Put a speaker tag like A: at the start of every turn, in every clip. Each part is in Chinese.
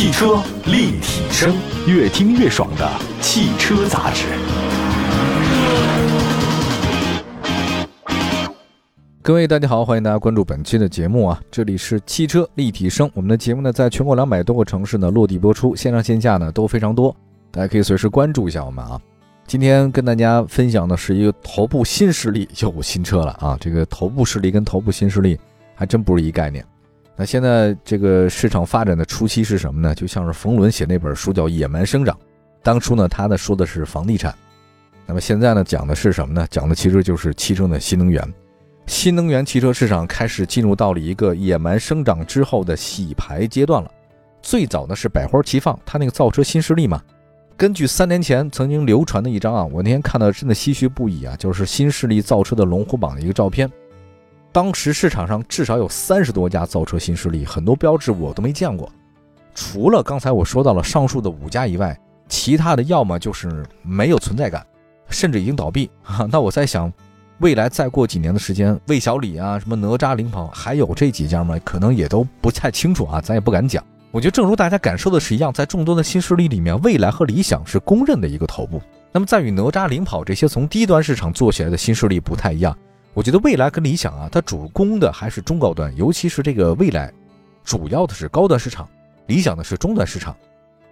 A: 汽车立体声，越听越爽的汽车杂志。
B: 各位大家好，欢迎大家关注本期的节目啊，这里是汽车立体声。我们的节目呢，在全国两百多个城市呢落地播出，线上线下呢都非常多，大家可以随时关注一下我们啊。今天跟大家分享的是一个头部新势力有新车了啊，这个头部势力跟头部新势力还真不是一概念。那现在这个市场发展的初期是什么呢？就像是冯仑写那本书叫《野蛮生长》，当初呢他呢说的是房地产，那么现在呢讲的是什么呢？讲的其实就是汽车的新能源。新能源汽车市场开始进入到了一个野蛮生长之后的洗牌阶段了。最早呢是百花齐放，它那个造车新势力嘛。根据三年前曾经流传的一张啊，我那天看到真的唏嘘不已啊，就是新势力造车的龙虎榜的一个照片。当时市场上至少有三十多家造车新势力，很多标志我都没见过。除了刚才我说到了上述的五家以外，其他的要么就是没有存在感，甚至已经倒闭。那我在想，未来再过几年的时间，魏小李啊，什么哪吒领跑，还有这几家吗？可能也都不太清楚啊，咱也不敢讲。我觉得正如大家感受的是一样，在众多的新势力里面，蔚来和理想是公认的一个头部。那么在与哪吒领跑这些从低端市场做起来的新势力不太一样。我觉得未来跟理想啊，它主攻的还是中高端，尤其是这个未来，主要的是高端市场；理想的是中端市场。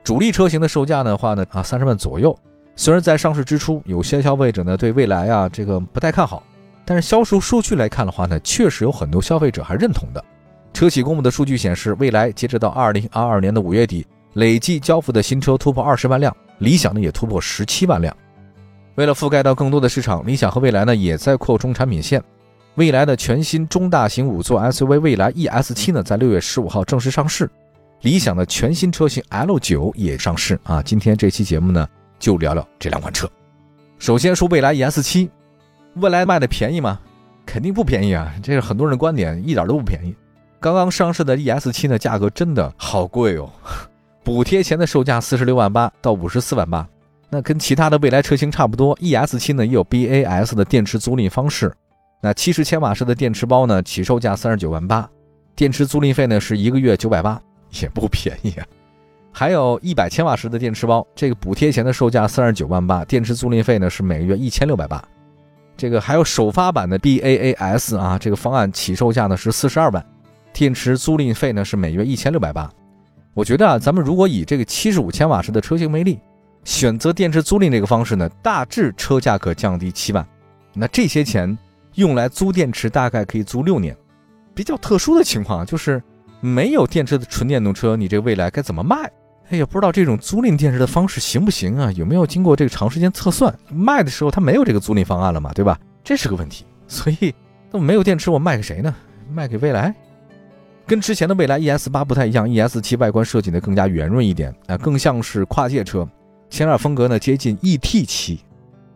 B: 主力车型的售价的话呢，啊三十万左右。虽然在上市之初，有些消费者呢对未来啊这个不太看好，但是销售数据来看的话呢，确实有很多消费者还认同的。车企公布的数据显示，未来截止到二零二二年的五月底，累计交付的新车突破二十万辆，理想呢也突破十七万辆。为了覆盖到更多的市场，理想和蔚来呢也在扩充产品线。蔚来的全新中大型五座 SUV 蔚来 ES7 呢，在六月十五号正式上市。理想的全新车型 L9 也上市啊。今天这期节目呢，就聊聊这两款车。首先说蔚来 ES7，蔚来卖的便宜吗？肯定不便宜啊，这是很多人的观点，一点都不便宜。刚刚上市的 ES7 呢，价格真的好贵哦，补贴前的售价四十六万八到五十四万八。那跟其他的未来车型差不多，ES7 呢也有 BAS 的电池租赁方式。那七十千瓦时的电池包呢，起售价三十九万八，电池租赁费呢是一个月九百八，也不便宜啊。还有一百千瓦时的电池包，这个补贴前的售价三十九万八，电池租赁费呢是每个月一千六百八。这个还有首发版的 BAAS 啊，这个方案起售价呢是四十二万，电池租赁费呢是每月一千六百八。我觉得啊，咱们如果以这个七十五千瓦时的车型为例。选择电池租赁这个方式呢，大致车价可降低七万，那这些钱用来租电池，大概可以租六年。比较特殊的情况就是没有电池的纯电动车，你这未来该怎么卖？哎呀，不知道这种租赁电池的方式行不行啊？有没有经过这个长时间测算？卖的时候它没有这个租赁方案了嘛，对吧？这是个问题。所以，那么没有电池，我卖给谁呢？卖给未来？跟之前的蔚来 ES 八不太一样，ES 七外观设计呢更加圆润一点，啊，更像是跨界车。前脸风格呢接近 ET 七，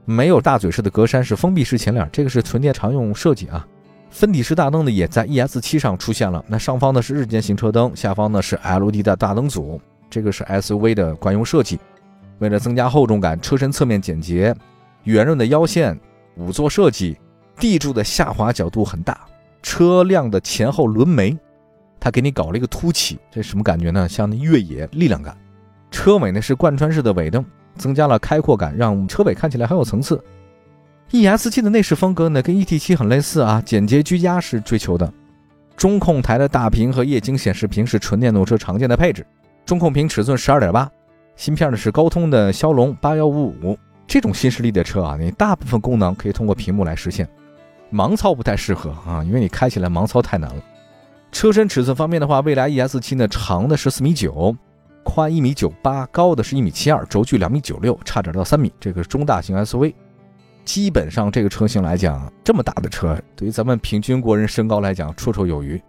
B: 没有大嘴式的格栅，是封闭式前脸，这个是纯电常用设计啊。分体式大灯呢也在 ES 七上出现了，那上方呢是日间行车灯，下方呢是 LED 的大灯组，这个是 SUV 的惯用设计。为了增加厚重感，车身侧面简洁，圆润的腰线，五座设计，地柱的下滑角度很大，车辆的前后轮眉，它给你搞了一个凸起，这什么感觉呢？像那越野力量感。车尾呢是贯穿式的尾灯，增加了开阔感，让车尾看起来很有层次。ES7 的内饰风格呢跟 ET7 很类似啊，简洁居家是追求的。中控台的大屏和液晶显示屏是纯电动车常见的配置。中控屏尺寸十二点八，芯片呢是高通的骁龙八幺五五。这种新势力的车啊，你大部分功能可以通过屏幕来实现，盲操不太适合啊，因为你开起来盲操太难了。车身尺寸方面的话，蔚来 ES7 呢长的是四米九。宽一米九八，高的是一米七二，轴距两米九六，差点到三米。这个是中大型 SUV，基本上这个车型来讲，这么大的车，对于咱们平均国人身高来讲，绰绰有余。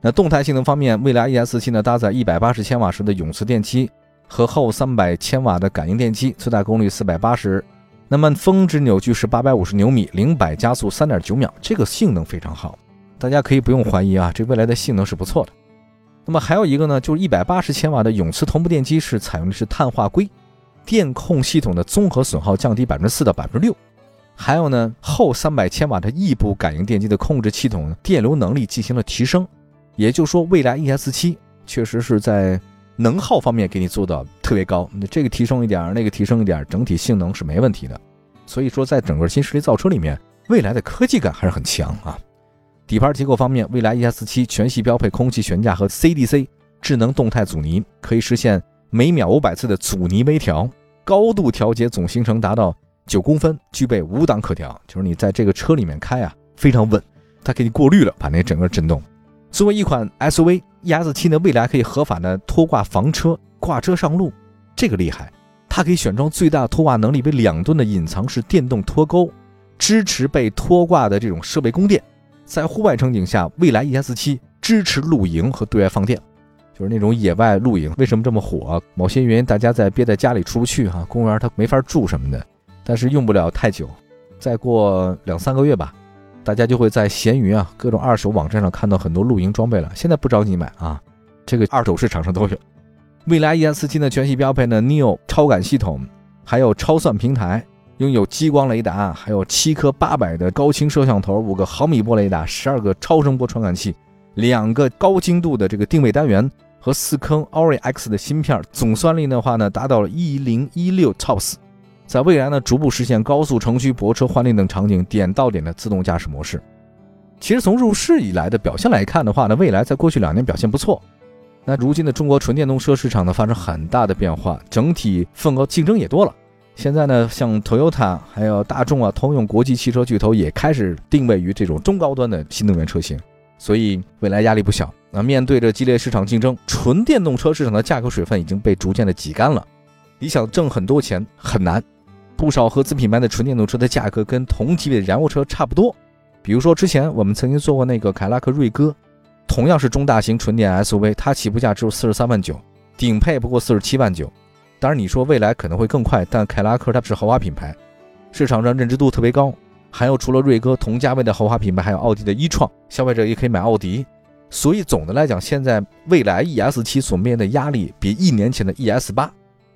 B: 那动态性能方面，蔚来 ES7 呢搭载一百八十千瓦时的永磁电机和后三百千瓦的感应电机，最大功率四百八十，那么峰值扭矩是八百五十牛米，零百加速三点九秒，这个性能非常好，大家可以不用怀疑啊，这未来的性能是不错的。那么还有一个呢，就是一百八十千瓦的永磁同步电机是采用的是碳化硅，电控系统的综合损耗降低百分之四到百分之六。还有呢，后三百千瓦的异步感应电机的控制系统电流能力进行了提升。也就是说，蔚来 ES7 确实是在能耗方面给你做到特别高，这个提升一点，那个提升一点，整体性能是没问题的。所以说，在整个新势力造车里面，未来的科技感还是很强啊。底盘结构方面，蔚来 ES7 全系标配空气悬架和 CDC 智能动态阻尼，可以实现每秒五百次的阻尼微调，高度调节总行程达到九公分，具备五档可调，就是你在这个车里面开啊非常稳，它给你过滤了，把那整个震动。作为一款 SUV，ES7 呢，未来可以合法的拖挂房车，挂车上路，这个厉害。它可以选装最大拖挂能力为两吨的隐藏式电动拖钩，支持被拖挂的这种设备供电。在户外场景下，蔚来 ES7 支持露营和对外放电，就是那种野外露营。为什么这么火？某些原因，大家在憋在家里出不去哈，公园它没法住什么的，但是用不了太久，再过两三个月吧。大家就会在闲鱼啊各种二手网站上看到很多露营装备了。现在不着急买啊，这个二手市场上都有。蔚来 ES7 的全系标配呢，Neo 超感系统，还有超算平台，拥有激光雷达，还有七颗八百的高清摄像头，五个毫米波雷达，十二个超声波传感器，两个高精度的这个定位单元和四颗 Ori X 的芯片，总算力的话呢达到了一零一六 TOPS。在未来呢，逐步实现高速城区泊车换电等场景点到点的自动驾驶模式。其实从入市以来的表现来看的话呢，未来在过去两年表现不错。那如今的中国纯电动车市场呢，发生很大的变化，整体份额竞争也多了。现在呢，像 Toyota 还有大众啊，通用国际汽车巨头也开始定位于这种中高端的新能源车型，所以未来压力不小。那面对着激烈市场竞争，纯电动车市场的价格水分已经被逐渐的挤干了。你想挣很多钱很难。不少合资品牌的纯电动车的价格跟同级别的燃油车差不多，比如说之前我们曾经做过那个凯拉克瑞歌，同样是中大型纯电 SUV，它起步价只有四十三万九，顶配不过四十七万九。当然你说未来可能会更快，但凯拉克它是豪华品牌，市场上认知度特别高。还有除了瑞歌同价位的豪华品牌，还有奥迪的一创，消费者也可以买奥迪。所以总的来讲，现在未来 ES7 所面临的压力比一年前的 ES8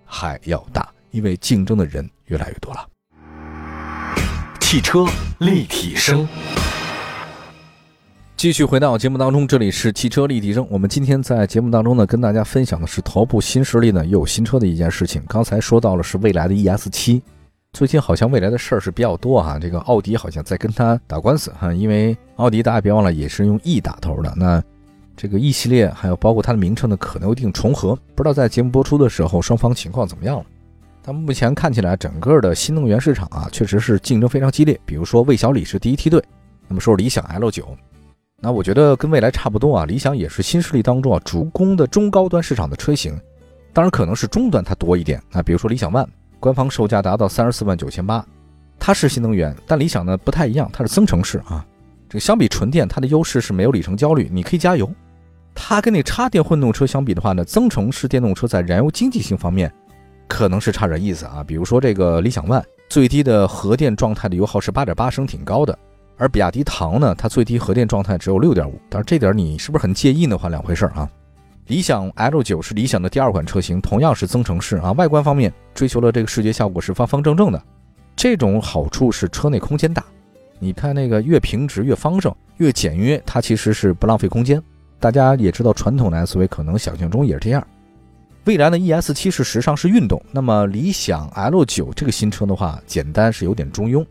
B: 还要大。因为竞争的人越来越多了。
A: 汽车立体声，
B: 继续回到节目当中，这里是汽车立体声。我们今天在节目当中呢，跟大家分享的是头部新势力呢又有新车的一件事情。刚才说到了是未来的 ES 七，最近好像未来的事儿是比较多哈。这个奥迪好像在跟他打官司哈，因为奥迪大家别忘了也是用 E 打头的，那这个 E 系列还有包括它的名称呢，可能有一定重合。不知道在节目播出的时候，双方情况怎么样了？但目前看起来，整个的新能源市场啊，确实是竞争非常激烈。比如说，魏小李是第一梯队，那么说理想 L 九，那我觉得跟未来差不多啊。理想也是新势力当中啊主攻的中高端市场的车型，当然可能是中端它多一点。那比如说理想 ONE，官方售价达到三十四万九千八，它是新能源，但理想呢不太一样，它是增程式啊。这个相比纯电，它的优势是没有里程焦虑，你可以加油。它跟那插电混动车相比的话呢，增程式电动车在燃油经济性方面。可能是差点意思啊，比如说这个理想 ONE 最低的核电状态的油耗是八点八升，挺高的。而比亚迪唐呢，它最低核电状态只有六点五，但是这点你是不是很介意呢？话两回事啊。理想 L 九是理想的第二款车型，同样是增程式啊。外观方面追求了这个视觉效果是方方正正的，这种好处是车内空间大。你看那个越平直越方正越简约，它其实是不浪费空间。大家也知道，传统的 SUV 可能想象中也是这样。蔚来的 ES 七是时尚是运动，那么理想 L 九这个新车的话，简单是有点中庸。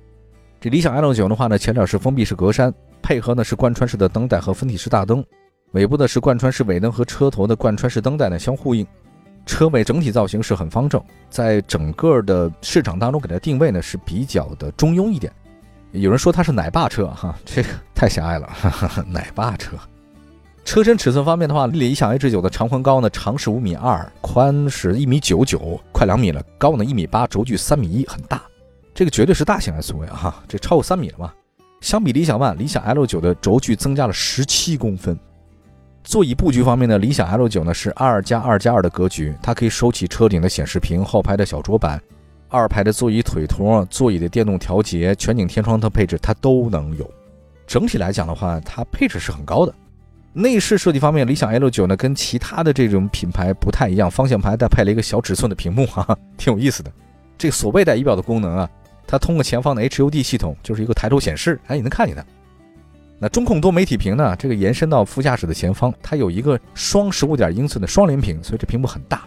B: 理想 L 九的话呢，前脸是封闭式格栅，配合呢是贯穿式的灯带和分体式大灯，尾部的是贯穿式尾灯和车头的贯穿式灯带呢相呼应。车尾整体造型是很方正，在整个的市场当中给它定位呢是比较的中庸一点。有人说它是奶爸车哈，这个太狭隘了，哈哈奶爸车。车身尺寸方面的话，理想 H 九的长宽高呢，长是五米二，宽是一米九九，快两米了。高呢一米八，轴距三米一，很大。这个绝对是大型 SUV 啊，这超过三米了嘛？相比理想 ONE，理想 L 九的轴距增加了十七公分。座椅布局方面呢，理想 L 九呢是二加二加二的格局，它可以收起车顶的显示屏，后排的小桌板，二排的座椅腿托，座椅的电动调节，全景天窗的配置它都能有。整体来讲的话，它配置是很高的。内饰设计方面，理想 L 九呢跟其他的这种品牌不太一样，方向盘带配了一个小尺寸的屏幕，哈哈，挺有意思的。这个所谓带仪表的功能啊，它通过前方的 HUD 系统，就是一个抬头显示，哎，你能看见它。那中控多媒体屏呢，这个延伸到副驾驶的前方，它有一个双十五点英寸的双联屏，所以这屏幕很大。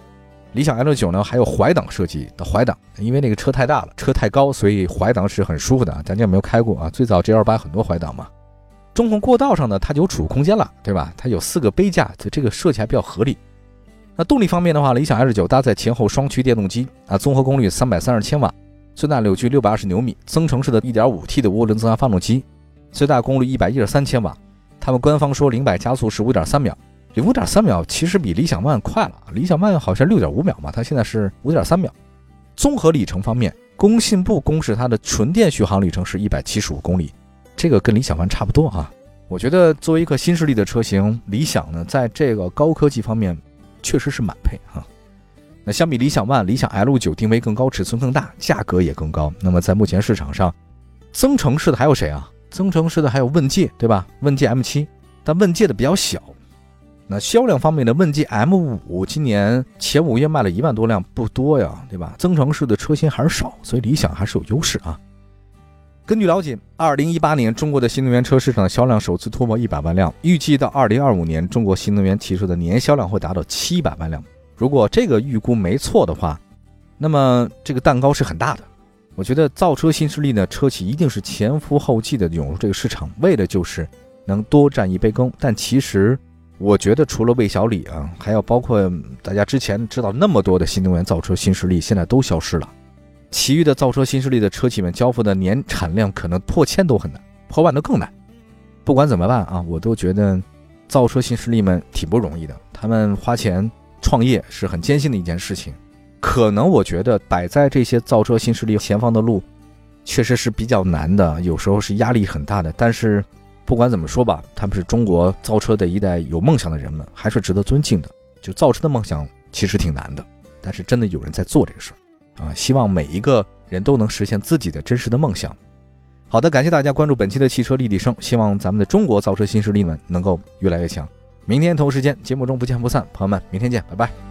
B: 理想 L 九呢还有怀挡设计的怀挡，因为那个车太大了，车太高，所以怀挡是很舒服的啊。大家有没有开过啊？最早 G L 八很多怀挡嘛。中控过道上呢，它就有储物空间了，对吧？它有四个杯架，这个设计还比较合理。那动力方面的话，理想 L 九搭载前后双驱电动机啊，综合功率三百三十千瓦，最大扭矩六百二十牛米，增程式的一点五 T 的涡轮增压发动机，最大功率一百一十三千瓦。他们官方说零百加速是五点三秒。五点三秒其实比理想 ONE 快了，理想 ONE 好像六点五秒嘛，它现在是五点三秒。综合里程方面，工信部公示它的纯电续航里程是一百七十五公里，这个跟理想 ONE 差不多啊。我觉得作为一个新势力的车型，理想呢在这个高科技方面确实是满配啊。那相比理想 ONE，理想 L 九定位更高，尺寸更大，价格也更高。那么在目前市场上，增程式的还有谁啊？增程式的还有问界，对吧？问界 M7，但问界的比较小。那销量方面的问界 M5 今年前五月卖了一万多辆，不多呀，对吧？增程式的车型还是少，所以理想还是有优势啊。根据了解，二零一八年中国的新能源车市场销量首次突破一百万辆，预计到二零二五年，中国新能源汽车的年销量会达到七百万辆。如果这个预估没错的话，那么这个蛋糕是很大的。我觉得造车新势力呢，车企一定是前赴后继的涌入这个市场，为的就是能多占一杯羹。但其实。我觉得除了魏小李啊，还要包括大家之前知道那么多的新能源造车新势力，现在都消失了。其余的造车新势力的车企们交付的年产量可能破千都很难，破万都更难。不管怎么办啊，我都觉得造车新势力们挺不容易的，他们花钱创业是很艰辛的一件事情。可能我觉得摆在这些造车新势力前方的路，确实是比较难的，有时候是压力很大的，但是。不管怎么说吧，他们是中国造车的一代有梦想的人们，还是值得尊敬的。就造车的梦想其实挺难的，但是真的有人在做这个事儿啊！希望每一个人都能实现自己的真实的梦想。好的，感谢大家关注本期的汽车立体声，希望咱们的中国造车新势力们能够越来越强。明天同时间节目中不见不散，朋友们，明天见，拜拜。